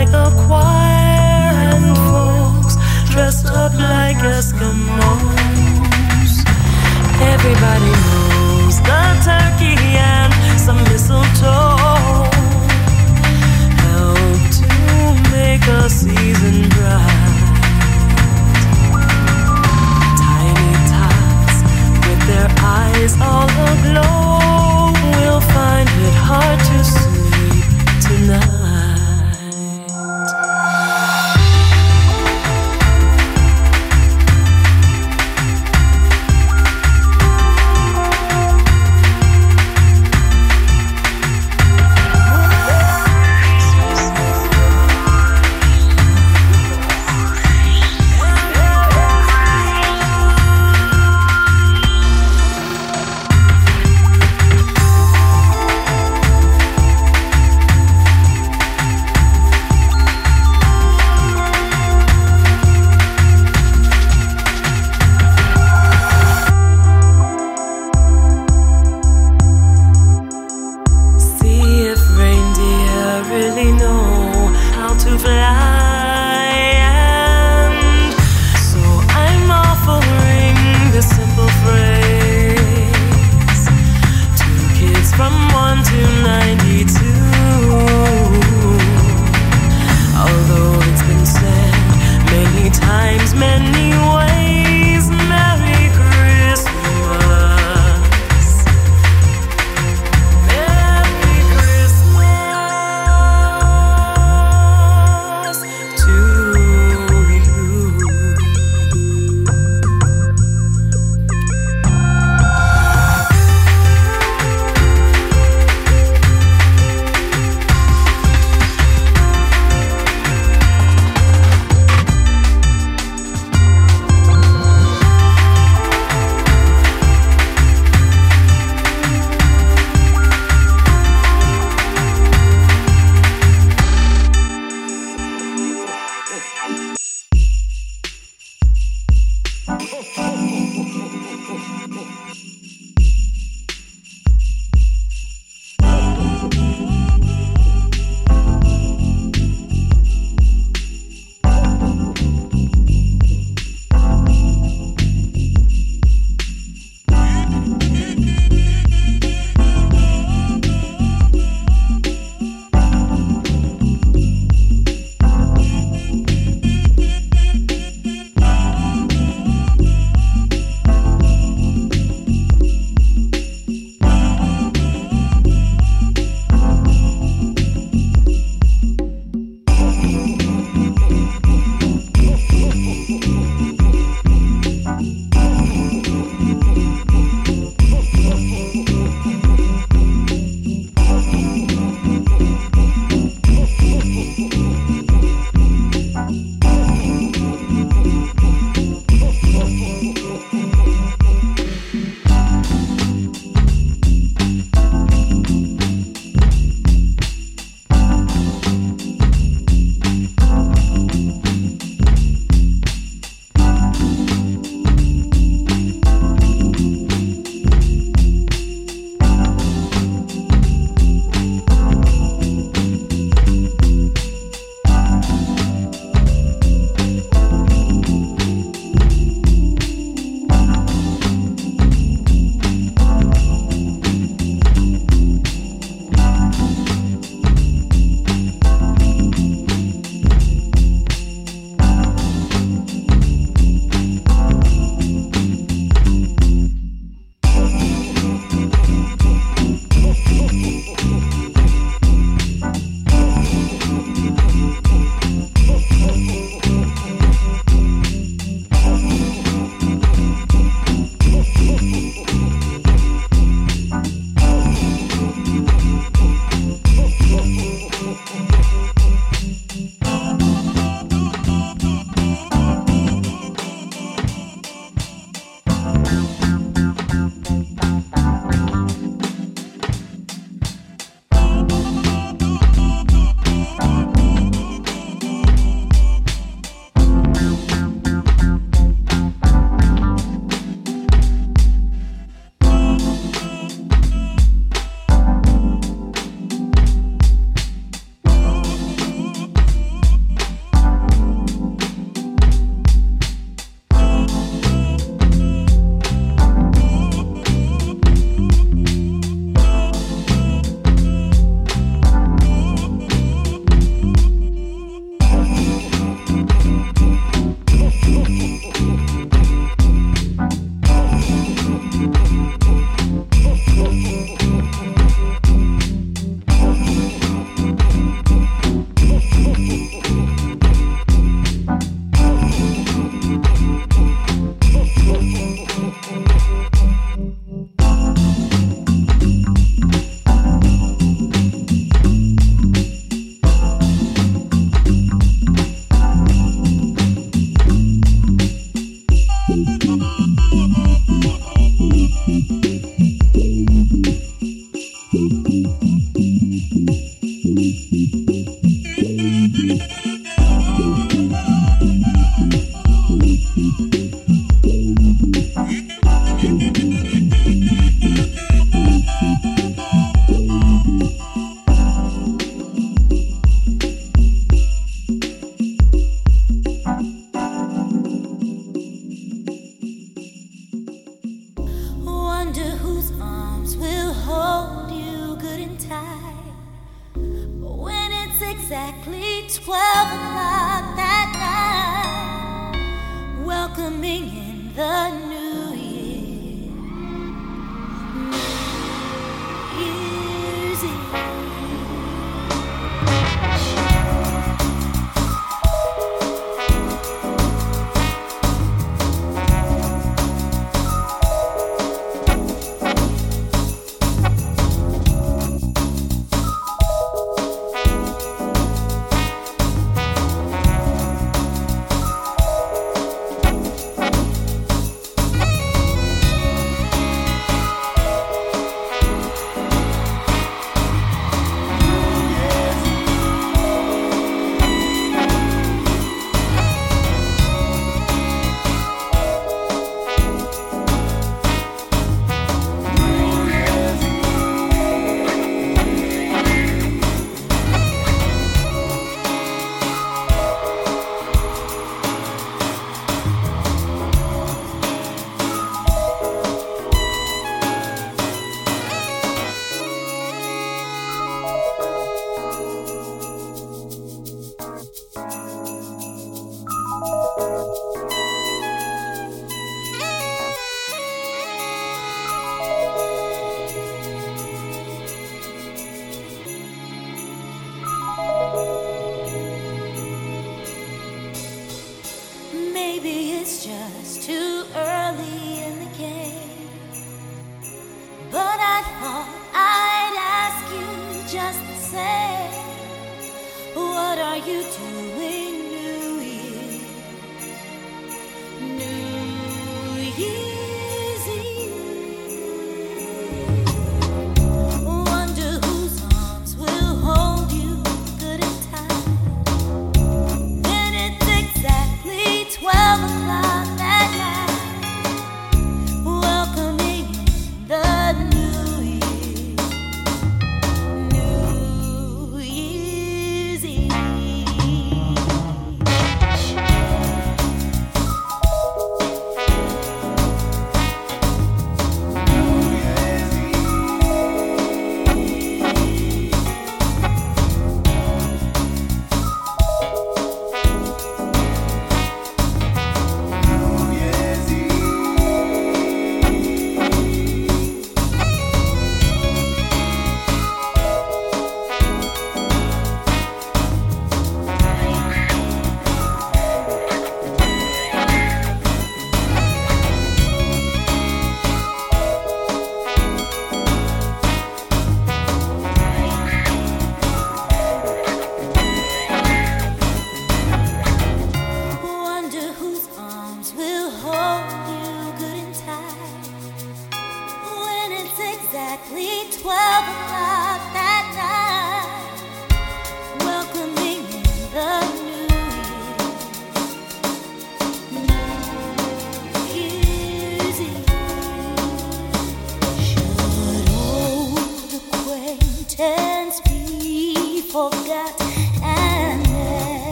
by a choir and folks dressed up like Eskimos. Everybody knows the turkey and some mistletoe help to make a season bright. Tiny tots with their eyes all aglow will find it hard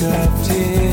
Well, tonight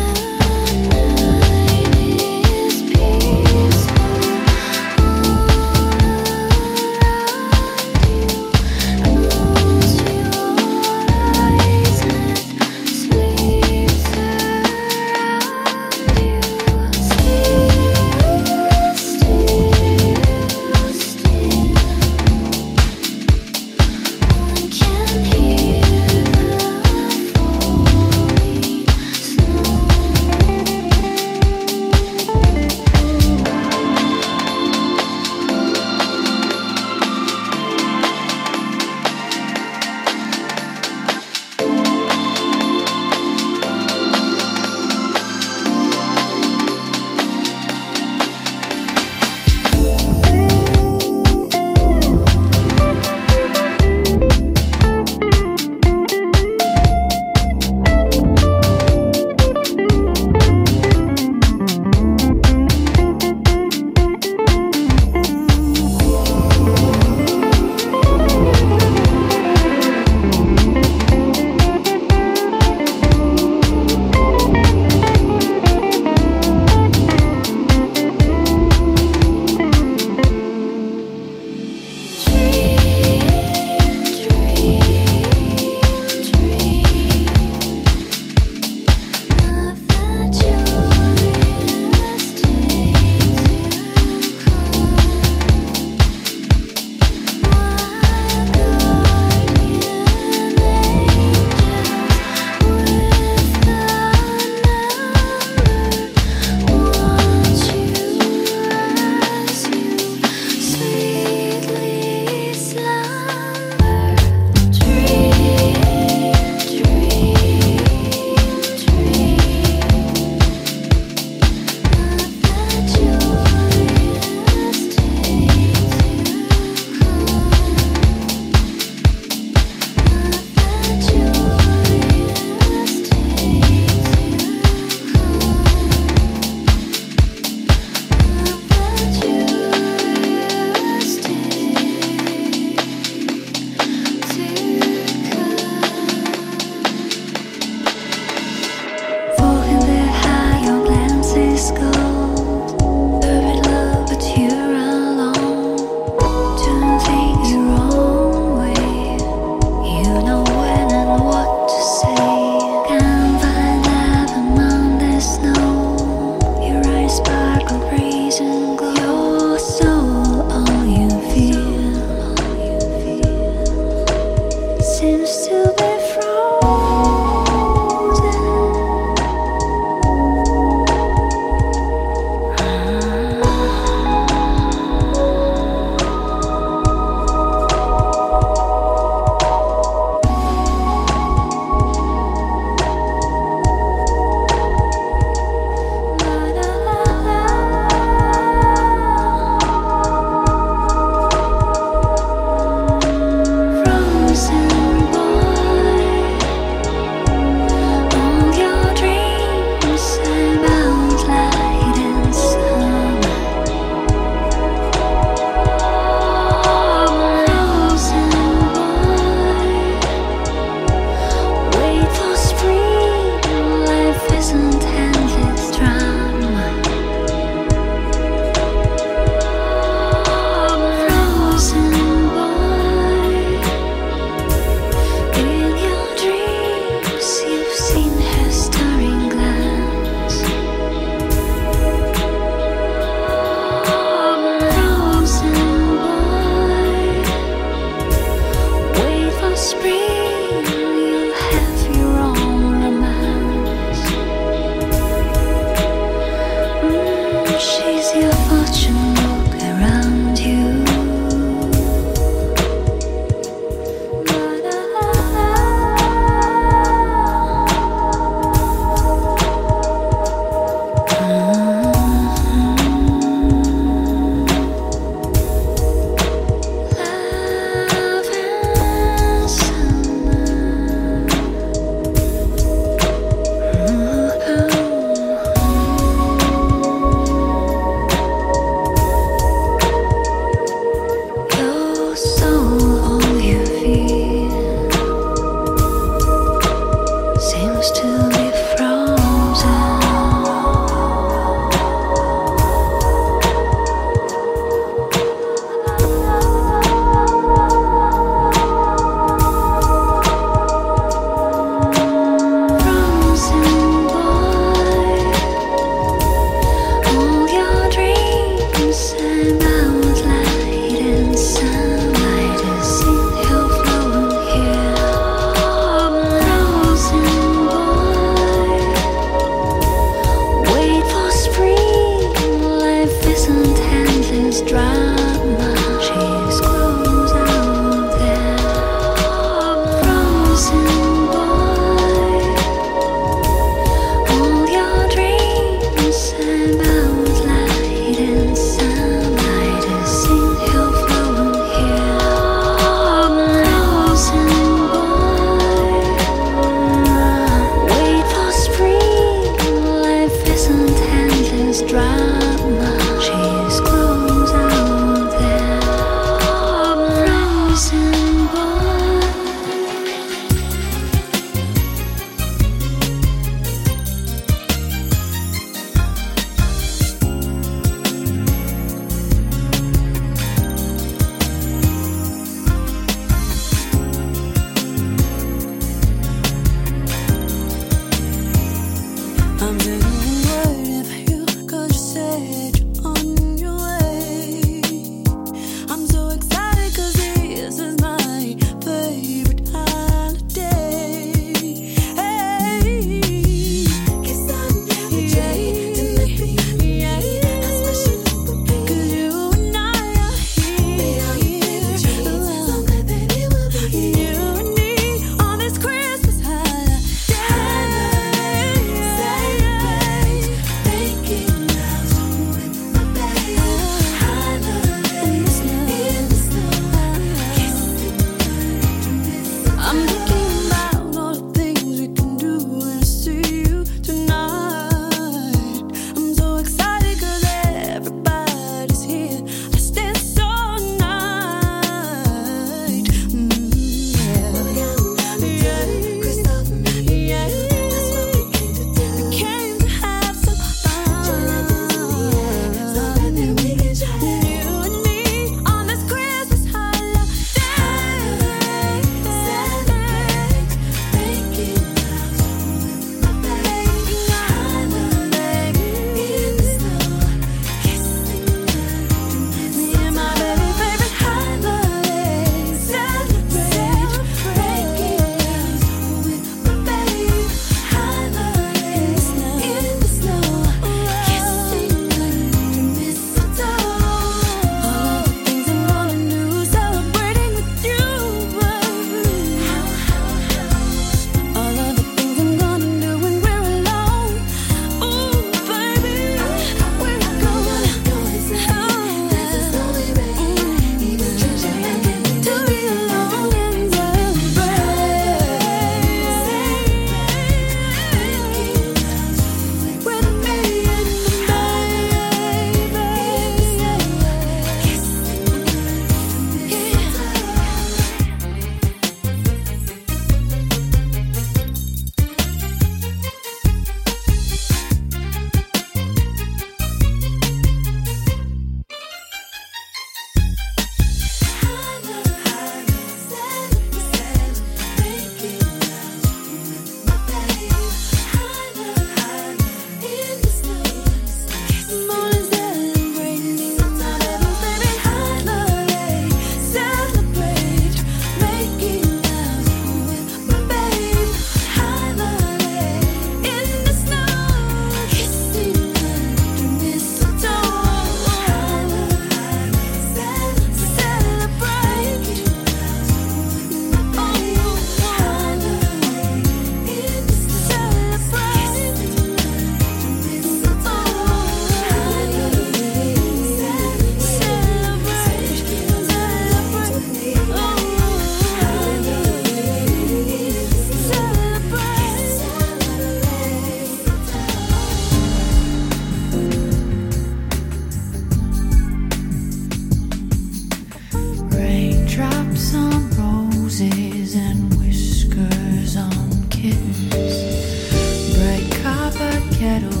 copper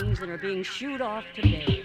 that are being shooed off today.